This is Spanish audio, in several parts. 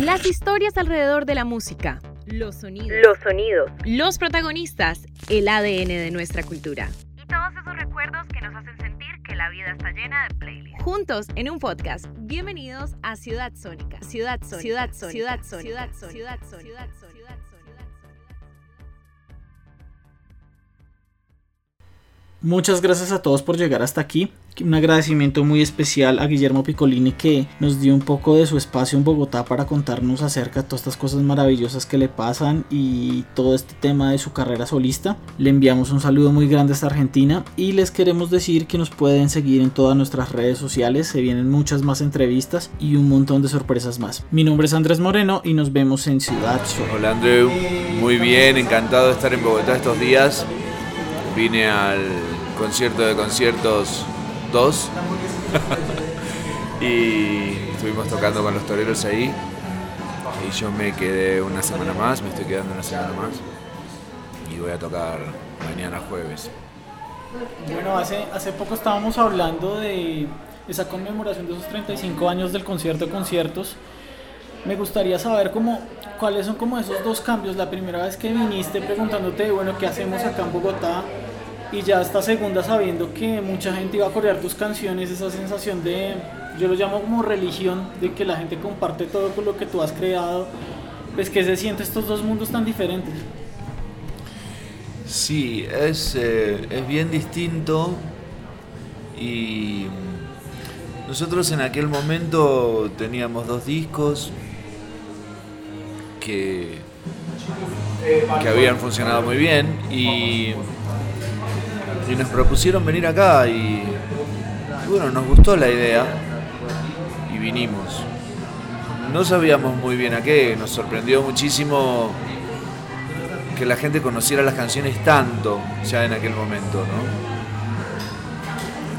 Las historias alrededor de la música. Los sonidos. Los sonidos. Los protagonistas. El ADN de nuestra cultura. Y todos esos recuerdos que nos hacen sentir que la vida está llena de playlists. Juntos en un podcast. Bienvenidos a Ciudad Sónica. Ciudad Sónica. Ciudad Sónica. Ciudad Sónica. Ciudad Sónica. Ciudad Sónica. Ciudad Sónica. Muchas gracias a todos por llegar hasta aquí. Un agradecimiento muy especial a Guillermo Piccolini que nos dio un poco de su espacio en Bogotá para contarnos acerca de todas estas cosas maravillosas que le pasan y todo este tema de su carrera solista. Le enviamos un saludo muy grande hasta Argentina y les queremos decir que nos pueden seguir en todas nuestras redes sociales. Se vienen muchas más entrevistas y un montón de sorpresas más. Mi nombre es Andrés Moreno y nos vemos en Ciudad Sol. Hola Andrew, muy bien, encantado de estar en Bogotá estos días. Vine al concierto de conciertos 2 y estuvimos tocando con los toreros ahí y yo me quedé una semana más, me estoy quedando una semana más y voy a tocar mañana jueves. Bueno, hace, hace poco estábamos hablando de esa conmemoración de esos 35 años del concierto de conciertos. Me gustaría saber cómo, cuáles son como esos dos cambios. La primera vez que viniste preguntándote, bueno, ¿qué hacemos acá en Bogotá? Y ya esta segunda sabiendo que mucha gente iba a corear tus canciones, esa sensación de, yo lo llamo como religión, de que la gente comparte todo con lo que tú has creado, pues que se siente estos dos mundos tan diferentes. Sí, es, eh, es bien distinto y nosotros en aquel momento teníamos dos discos que, que habían funcionado muy bien y y nos propusieron venir acá y, bueno, nos gustó la idea y vinimos. No sabíamos muy bien a qué, nos sorprendió muchísimo que la gente conociera las canciones tanto ya en aquel momento, ¿no?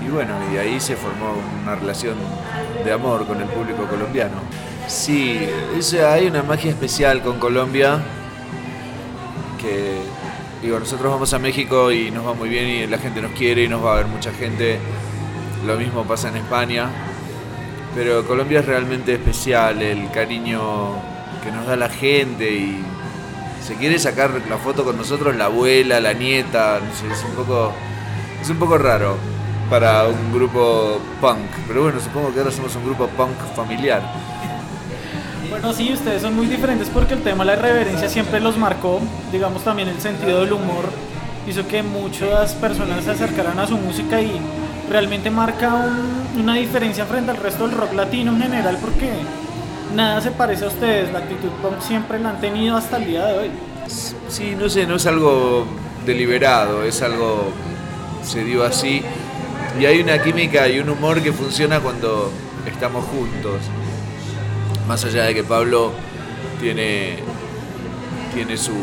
Y bueno, y ahí se formó una relación de amor con el público colombiano. Sí, hay una magia especial con Colombia que Digo, nosotros vamos a México y nos va muy bien y la gente nos quiere y nos va a ver mucha gente. Lo mismo pasa en España. Pero Colombia es realmente especial, el cariño que nos da la gente y se quiere sacar la foto con nosotros la abuela, la nieta, no sé, es un poco es un poco raro para un grupo punk, pero bueno, supongo que ahora somos un grupo punk familiar. Bueno, sí, ustedes son muy diferentes porque el tema de la irreverencia siempre los marcó, digamos también el sentido del humor hizo que muchas personas se acercaran a su música y realmente marca una diferencia frente al resto del rock latino en general porque nada se parece a ustedes, la actitud punk siempre la han tenido hasta el día de hoy. Sí, no sé, no es algo deliberado, es algo se dio así y hay una química y un humor que funciona cuando estamos juntos más allá de que Pablo tiene, tiene su,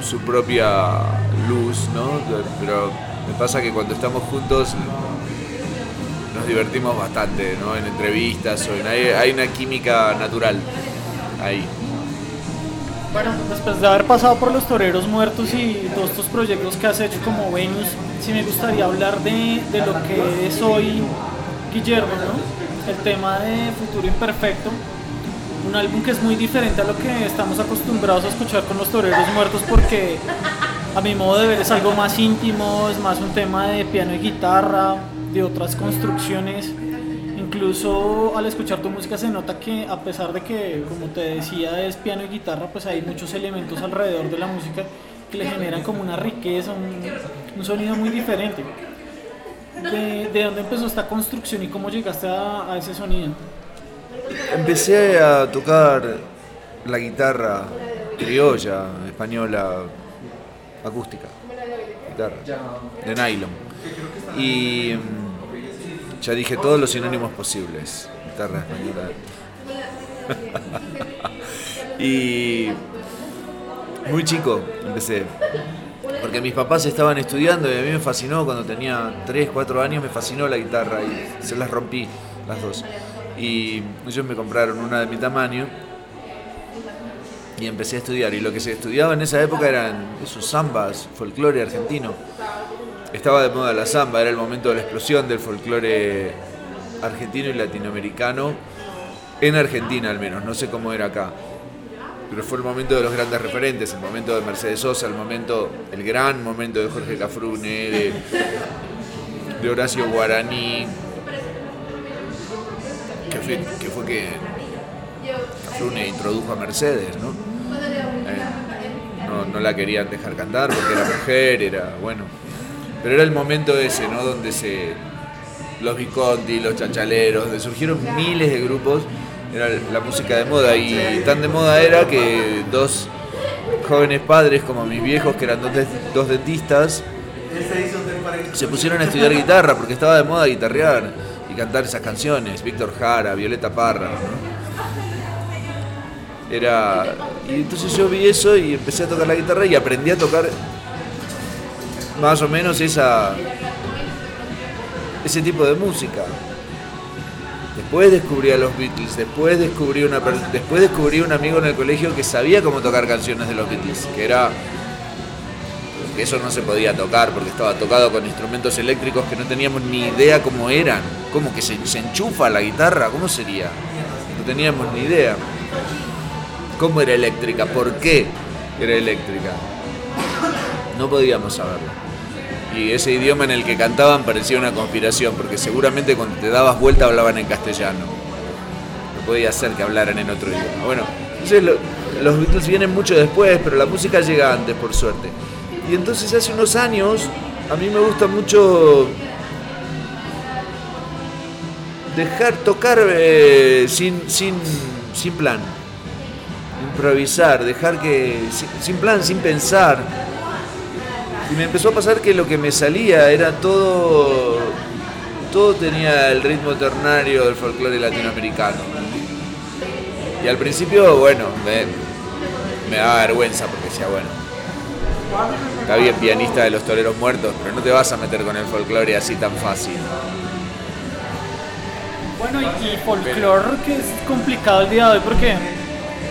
su propia luz, ¿no? Pero me pasa que cuando estamos juntos nos divertimos bastante, ¿no? En entrevistas en, hay, una química natural ahí. Bueno, después de haber pasado por los toreros muertos y todos estos proyectos que has hecho como Venus, sí me gustaría hablar de, de lo que es hoy Guillermo, ¿no? El tema de Futuro Imperfecto, un álbum que es muy diferente a lo que estamos acostumbrados a escuchar con los toreros muertos porque a mi modo de ver es algo más íntimo, es más un tema de piano y guitarra, de otras construcciones. Incluso al escuchar tu música se nota que a pesar de que, como te decía, es piano y guitarra, pues hay muchos elementos alrededor de la música que le generan como una riqueza, un, un sonido muy diferente de, dónde empezó esta construcción y cómo llegaste a, ese sonido? Empecé a tocar la guitarra criolla, española, acústica, guitarra, de nylon. Y mm, ya dije todos los sinónimos posibles, guitarra española. y muy chico empecé porque mis papás estaban estudiando y a mí me fascinó cuando tenía 3, 4 años, me fascinó la guitarra y se las rompí las dos. Y ellos me compraron una de mi tamaño y empecé a estudiar. Y lo que se estudiaba en esa época eran esos zambas, folclore argentino. Estaba de moda la zamba, era el momento de la explosión del folclore argentino y latinoamericano. En Argentina al menos, no sé cómo era acá. Pero fue el momento de los grandes referentes, el momento de Mercedes Sosa, el momento, el gran momento de Jorge Cafrune, de, Horacio Guaraní, que fue que, que Cafrune introdujo a Mercedes, ¿no? Eh, ¿no? No la querían dejar cantar porque era mujer, era bueno. Pero era el momento ese, ¿no? Donde se. Los Visconti, los chachaleros, donde surgieron miles de grupos, era la música de moda. Y tan de moda era que dos jóvenes padres, como mis viejos, que eran dos, dos dentistas, se pusieron a estudiar guitarra porque estaba de moda guitarrear y cantar esas canciones. Víctor Jara, Violeta Parra. Era. Y entonces yo vi eso y empecé a tocar la guitarra y aprendí a tocar más o menos esa ese tipo de música. Después descubrí a los Beatles, después descubrí una después descubrí un amigo en el colegio que sabía cómo tocar canciones de los Beatles, que era que eso no se podía tocar porque estaba tocado con instrumentos eléctricos que no teníamos ni idea cómo eran, cómo que se, se enchufa la guitarra, cómo sería. No teníamos ni idea. ¿Cómo era eléctrica? ¿Por qué era eléctrica? No podíamos saberlo y ese idioma en el que cantaban parecía una conspiración, porque seguramente cuando te dabas vuelta hablaban en castellano. No podía ser que hablaran en otro idioma. Bueno, entonces los Beatles vienen mucho después, pero la música llega antes, por suerte. Y entonces hace unos años, a mí me gusta mucho dejar tocar eh, sin, sin, sin plan, improvisar, dejar que, sin plan, sin pensar y me empezó a pasar que lo que me salía era todo. Todo tenía el ritmo ternario del folclore latinoamericano. Y al principio, bueno, me, me daba vergüenza porque decía, bueno, está bien pianista de los toreros muertos, pero no te vas a meter con el folclore así tan fácil. Bueno, y, folclore que es complicado el día de hoy porque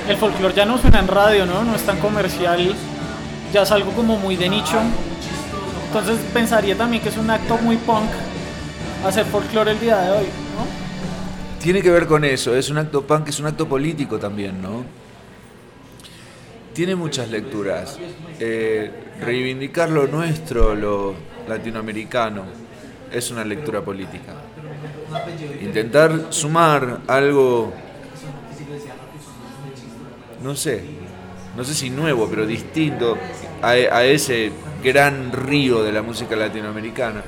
el folclore ya no suena en radio, ¿no? No es tan comercial, ya es algo como muy de nicho. Entonces pensaría también que es un acto muy punk hacer folclore el día de hoy, ¿no? Tiene que ver con eso, es un acto punk, es un acto político también, ¿no? Tiene muchas lecturas. Eh, reivindicar lo nuestro, lo latinoamericano, es una lectura política. Intentar sumar algo, no sé, no sé si nuevo, pero distinto a, ese gran río de la música latinoamericana.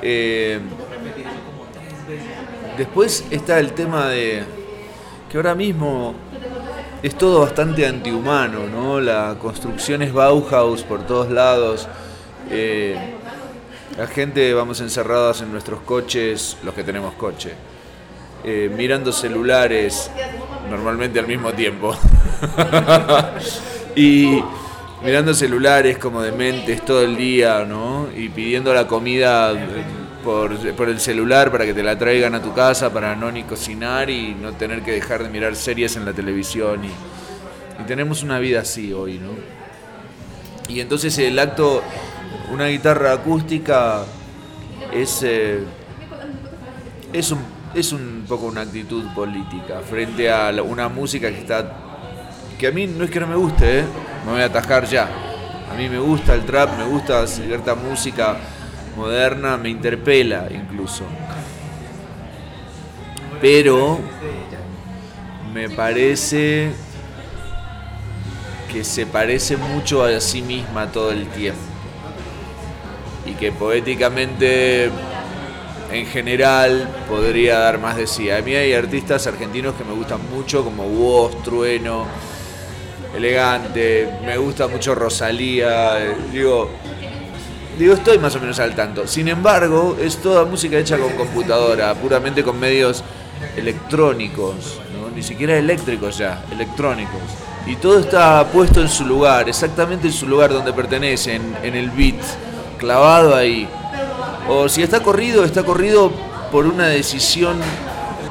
Eh, después está el tema de que ahora mismo es todo bastante antihumano, ¿no? La construcción es Bauhaus por todos lados. Eh, la gente vamos encerrados en nuestros coches, los que tenemos coche, eh, mirando celulares, normalmente al mismo tiempo. y mirando celulares como dementes todo el día, ¿no? Y pidiendo la comida por, el celular para que te la traigan a tu casa para no ni cocinar y no tener que dejar de mirar series en la televisión. Y, tenemos una vida así hoy, ¿no? Y entonces el acto, una guitarra acústica es, eh, es, un, es un poco una actitud política frente a una música que está que a mí no es que no me guste, ¿eh? me voy a atajar ya. A mí me gusta el trap, me gusta cierta música moderna, me interpela incluso. Pero me parece que se parece mucho a sí misma todo el tiempo. Y que poéticamente, en general, podría dar más de sí. A mí hay artistas argentinos que me gustan mucho, como Woz, Trueno, elegante, me gusta mucho Rosalía, eh, digo, digo, estoy más o menos al tanto. Sin embargo, es toda música hecha con computadora, puramente con medios electrónicos, ni siquiera eléctricos ya, electrónicos. Y todo está puesto en su lugar, exactamente en su lugar donde pertenece, en, en el beat, clavado ahí. O si está corrido, está corrido por una decisión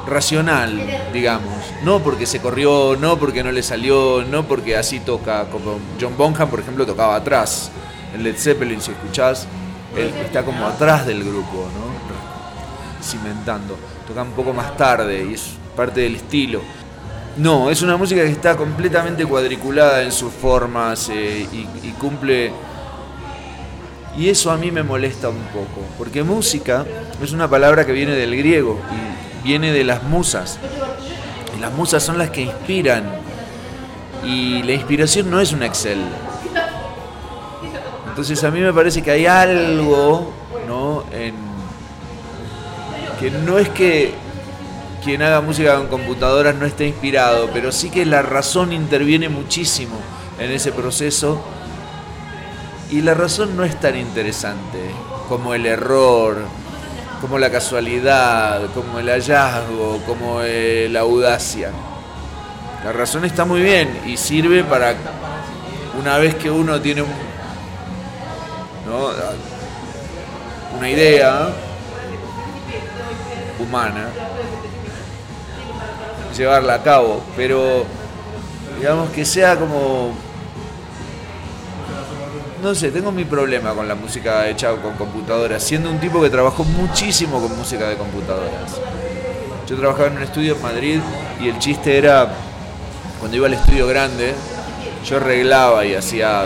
racional, digamos. No porque se corrió, no porque no le salió, no porque así toca. Como John Bonham, por ejemplo, tocaba atrás. En Led Zeppelin, si escuchás, él está como atrás del grupo, ¿no? Cimentando. Toca un poco más tarde y es parte del estilo. No, es una música que está completamente cuadriculada en sus formas eh, y, cumple... Y eso a mí me molesta un poco, porque música es una palabra que viene del griego viene de las musas. Y las musas son las que inspiran. Y la inspiración no es un Excel. Entonces a mí me parece que hay algo, ¿no? En, que no es que quien haga música con computadoras no esté inspirado, pero sí que la razón interviene muchísimo en ese proceso y la razón no es tan interesante como el error, como la casualidad, como el hallazgo, como la audacia. La razón está muy bien y sirve para una vez que uno tiene una idea humana, llevarla a cabo, pero digamos que sea como no sé, tengo mi problema con la música hecha con computadoras, siendo un tipo que trabajó muchísimo con música de computadoras. Yo trabajaba en un estudio en Madrid y el chiste era, cuando iba al estudio grande, yo arreglaba y hacía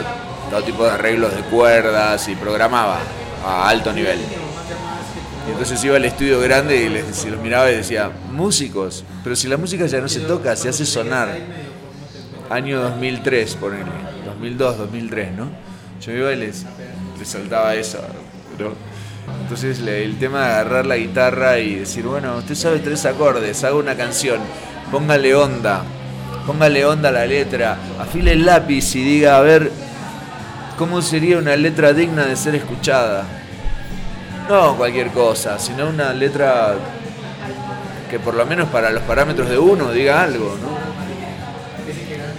todo tipo de arreglos de cuerdas y programaba a alto nivel. Y entonces iba al estudio grande y les, los miraba y decía, músicos, pero si la música ya no se toca, se hace sonar. Año 2003, ponele, 2002, 2003, ¿no? Yo iba y les, les saltaba eso, Entonces el tema de agarrar la guitarra y decir, bueno, usted sabe tres acordes, haga una canción, póngale onda, póngale onda a la letra, afile el lápiz y diga, a ver, ¿cómo sería una letra digna de ser escuchada? No cualquier cosa, sino una letra que por lo menos para los parámetros de uno diga algo, ¿no?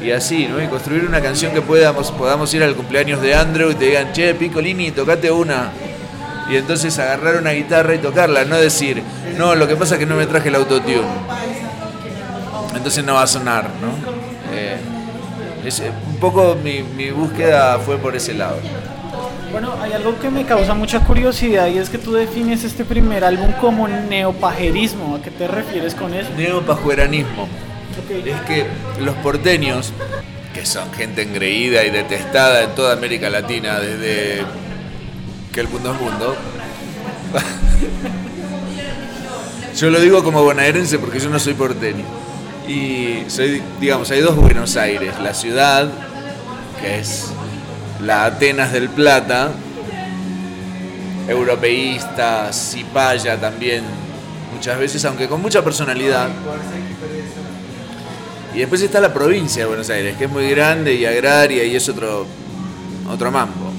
Y así, ¿no? Y construir una canción que podamos, podamos ir al cumpleaños de Andrew y te digan, che, Picolini, tocate una. Y entonces agarrar una guitarra y tocarla, no decir, no, lo que pasa es que no me traje el autotune. Entonces no va a sonar, ¿no? Eh, un poco mi, mi búsqueda fue por ese lado. Bueno, hay algo que me causa mucha curiosidad y es que tú defines este primer álbum como neopajerismo. ¿A qué te refieres con eso? Neopajueranismo. Es que los porteños, que son gente engreída y detestada en toda América Latina desde que el mundo es mundo, yo lo digo como bonaerense porque yo no soy porteño. Y soy, digamos, hay dos Buenos Aires, la ciudad, que es la Atenas del Plata, europeísta, cipaya también, muchas veces, aunque con mucha personalidad. Y después está la provincia de Buenos Aires, que es muy grande y agraria y es otro, otro mambo.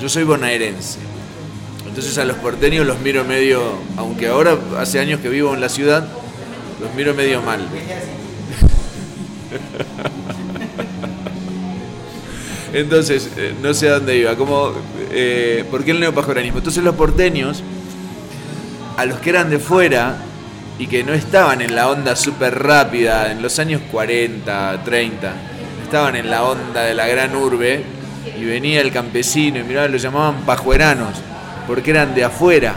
Yo soy bonaerense. Entonces a los porteños los miro medio, aunque ahora hace años que vivo en la ciudad, los miro medio mal. Entonces, eh, no sé a dónde iba. Como, eh, ¿Por qué el neopajoranismo? Entonces los porteños, a los que eran de fuera y que no estaban en la onda súper rápida en los años 40, 30, estaban en la onda de la gran urbe y venía el campesino y miraba, lo llamaban pajueranos, porque eran de afuera,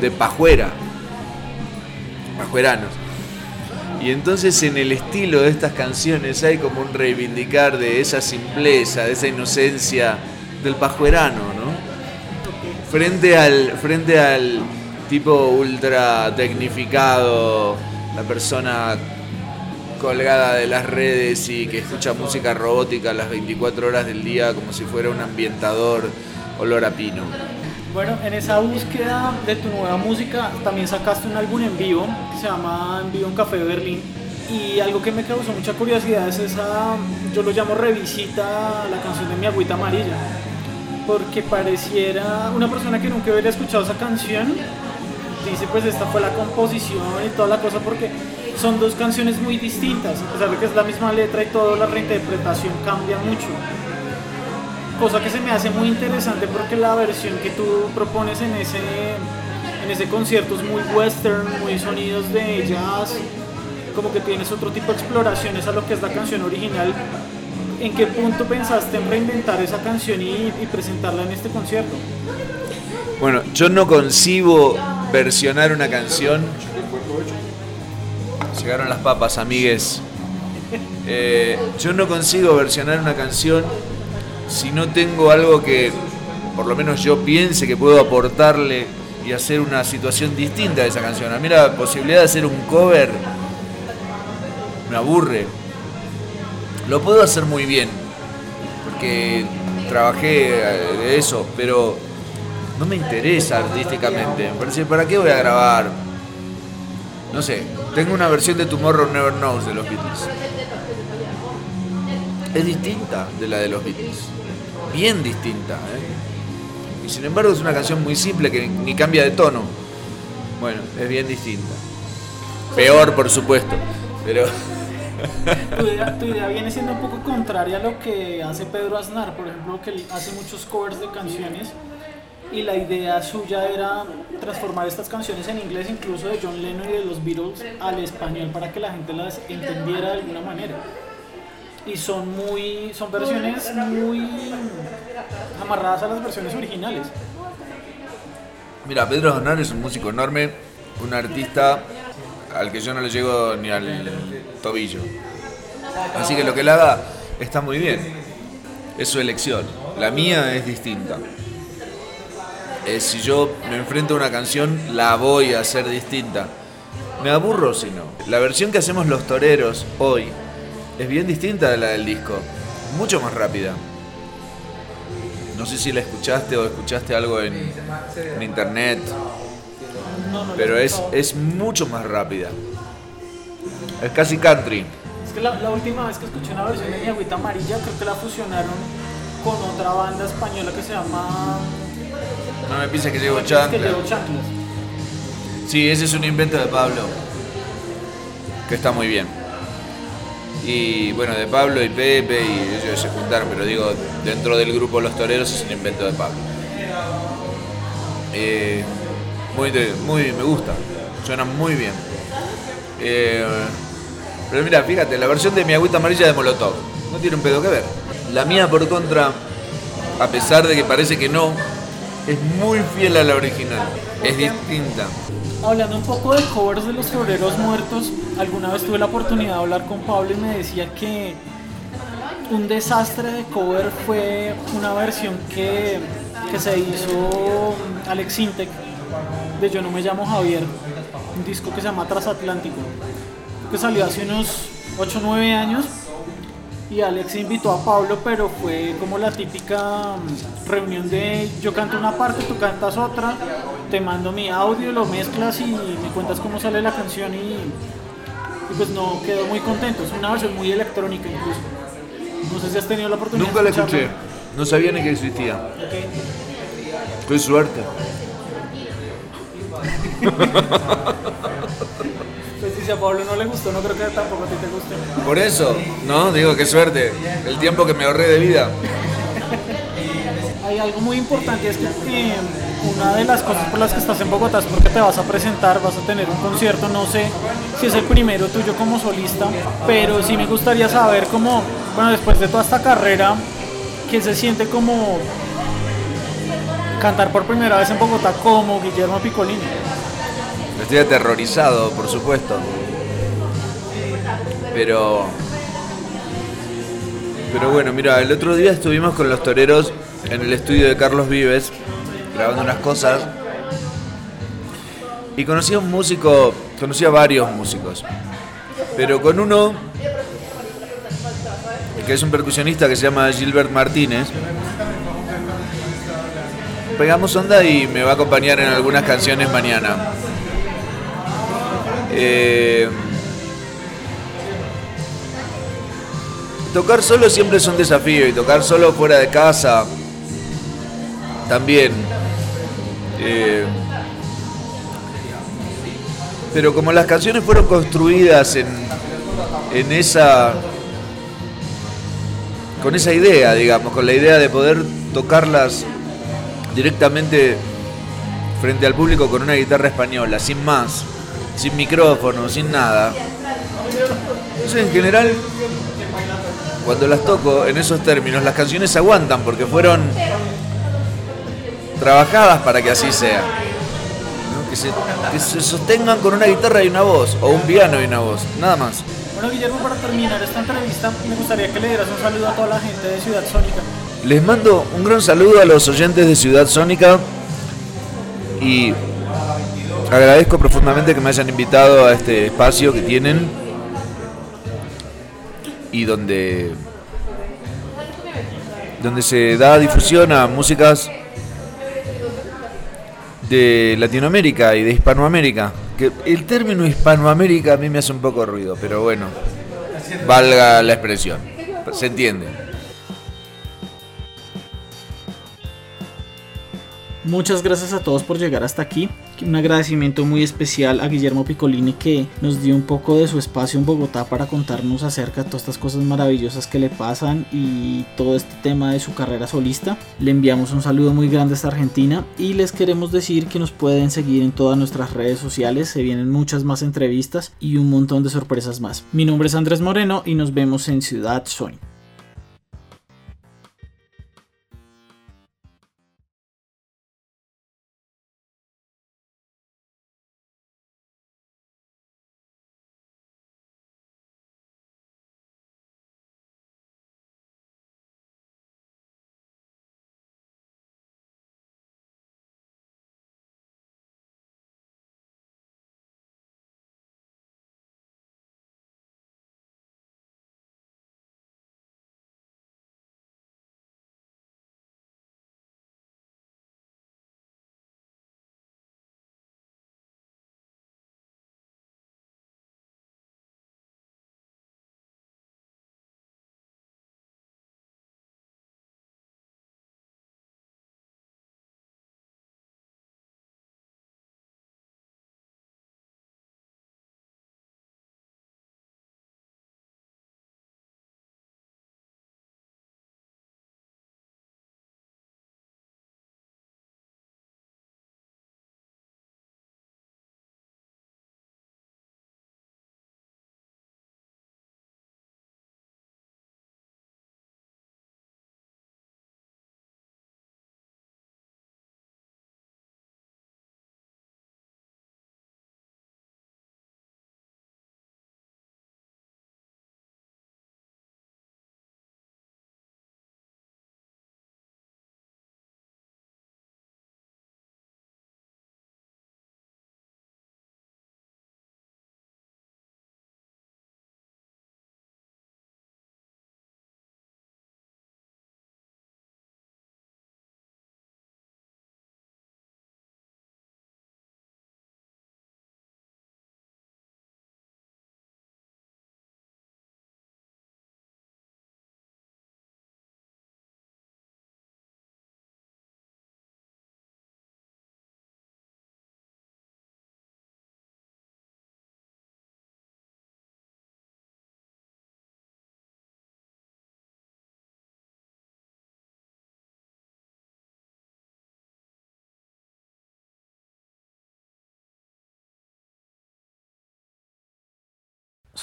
de pajuera, pajueranos. Y entonces en el estilo de estas canciones hay como un reivindicar de esa simpleza, de esa inocencia del pajuerano, ¿no? Frente al, frente al tipo ultra tecnificado, la persona colgada de las redes y que escucha música robótica las 24 horas del día como si fuera un ambientador olor a pino. Bueno, en esa búsqueda de tu nueva música también sacaste un álbum en vivo que se llama En vivo en Café de Berlín. Y algo que me causó mucha curiosidad es esa, yo lo llamo revisita la canción de Mi Agüita Amarilla. Porque pareciera una persona que nunca hubiera escuchado esa canción, dice pues esta fue la composición y toda la cosa porque son dos canciones muy distintas, a pesar de que es la misma letra y todo, la reinterpretación cambia mucho cosa que se me hace muy interesante porque la versión que tú propones en ese, en ese concierto es muy western, muy sonidos de jazz, como que tienes otro tipo de exploraciones a lo que es la canción original. ¿En qué punto pensaste en reinventar esa canción y, y presentarla en este concierto? Bueno, yo no concibo versionar una canción Llegaron las papas, amigues. Eh, yo no consigo versionar una canción si no tengo algo que por lo menos yo piense que puedo aportarle y hacer una situación distinta a esa canción. A mí la posibilidad de hacer un cover me aburre. Lo puedo hacer muy bien, porque trabajé de eso, pero no me interesa artísticamente. Me parece, ¿para qué voy a grabar? No sé, tengo una versión de Tomorrow Never Knows de los Beatles. Es distinta de la de los Beatles. Bien distinta. ¿eh? Y sin embargo es una canción muy simple que ni cambia de tono. Bueno, es bien distinta. Peor, por supuesto. Pero... tu, idea, tu idea viene siendo un poco contraria a lo que hace Pedro Aznar, por ejemplo, que hace muchos covers de canciones y la idea suya era transformar estas canciones en inglés, incluso de John Lennon y de los Beatles, al español para que la gente las entendiera de alguna manera. Y son muy, son versiones muy amarradas a las versiones originales. Mira, Pedro Aznar es un músico enorme, un artista al que yo no le llego ni al tobillo. Así que lo que él haga está muy bien. Es su elección. La mía es distinta. Eh, si yo me enfrento a una canción, la voy a hacer distinta. Me aburro si no. La versión que hacemos los toreros hoy es bien distinta de la del disco. Mucho más rápida. No sé si la escuchaste o escuchaste algo en, internet. pero es, es mucho más rápida. Es casi country. Es que la, última vez que escuché una versión de Mi Agüita Amarilla, creo que la fusionaron con otra banda española que se llama no me pienses que llevo chanclas. Sí, ese es un invento de Pablo. Que está muy bien. Y bueno, de Pablo y Pepe y ellos se juntaron, pero digo, dentro del grupo Los Toreros es un invento de Pablo. Eh, muy, muy, me gusta. Suena muy bien. Eh, pero mira, fíjate, la versión de mi agüita amarilla de Molotov no tiene un pedo que ver. La mía, por contra, a pesar de que parece que no, es muy fiel a la original, es distinta. Hablando un poco de covers de los Floreros Muertos, alguna vez tuve la oportunidad de hablar con Pablo y me decía que un desastre de cover fue una versión que, que se hizo Alex Intec de Yo no me llamo Javier, un disco que se llama Transatlántico, que salió hace unos 8 o 9 años y Alex invitó a Pablo, pero fue como la típica mm, reunión de yo canto una parte, tú cantas otra, te mando mi audio, lo mezclas y me cuentas cómo sale la canción y, pues no quedó muy contento. Es una versión muy electrónica incluso. No sé si has tenido la oportunidad. Nunca la escuché, no sabía ni que existía. Okay. Qué suerte. si a Pablo no le gustó, no creo que tampoco a ti te guste. Por eso, no, digo, qué suerte. El tiempo que me ahorré de vida. Hay algo muy importante, es que eh, una de las cosas por las que estás en Bogotá es porque te vas a presentar, vas a tener un concierto, no sé si es el primero tuyo como solista, pero sí me gustaría saber cómo, bueno, después de toda esta carrera, ¿qué se siente como cantar por primera vez en Bogotá como Guillermo Piccolini? Estoy aterrorizado, por supuesto. Pero. Pero bueno, mira, el otro día estuvimos con los toreros en el estudio de Carlos Vives, grabando unas cosas. Y conocí a un músico, conocí a varios músicos. Pero con uno, que es un percusionista que se llama Gilbert Martínez, pegamos onda y me va a acompañar en algunas canciones mañana. Eh, tocar solo siempre es un desafío y tocar solo fuera de casa también. Eh, pero como las canciones fueron construidas en, en esa con esa idea, digamos, con la idea de poder tocarlas directamente frente al público con una guitarra española, sin más sin micrófono, sin nada. Entonces, en general, cuando las toco en esos términos, las canciones aguantan porque fueron trabajadas para que así sea. que se, que se sostengan con una guitarra y una voz, o un piano y una voz, nada más. Bueno, Guillermo, para terminar esta entrevista, me gustaría que le dieras un saludo a toda la gente de Ciudad Sónica. Les mando un gran saludo a los oyentes de Ciudad Sónica y agradezco profundamente que me hayan invitado a este espacio que tienen y donde donde se da difusión a músicas de Latinoamérica y de Hispanoamérica. Que el término Hispanoamérica a mí me hace un poco ruido, pero bueno, valga la expresión, se entiende. Muchas gracias a todos por llegar hasta aquí. Un agradecimiento muy especial a Guillermo Piccolini que nos dio un poco de su espacio en Bogotá para contarnos acerca de todas estas cosas maravillosas que le pasan y todo este tema de su carrera solista. Le enviamos un saludo muy grande hasta Argentina y les queremos decir que nos pueden seguir en todas nuestras redes sociales. Se vienen muchas más entrevistas y un montón de sorpresas más. Mi nombre es Andrés Moreno y nos vemos en Ciudad Sony.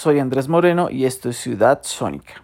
Soy Andrés Moreno y esto es Ciudad Sónica.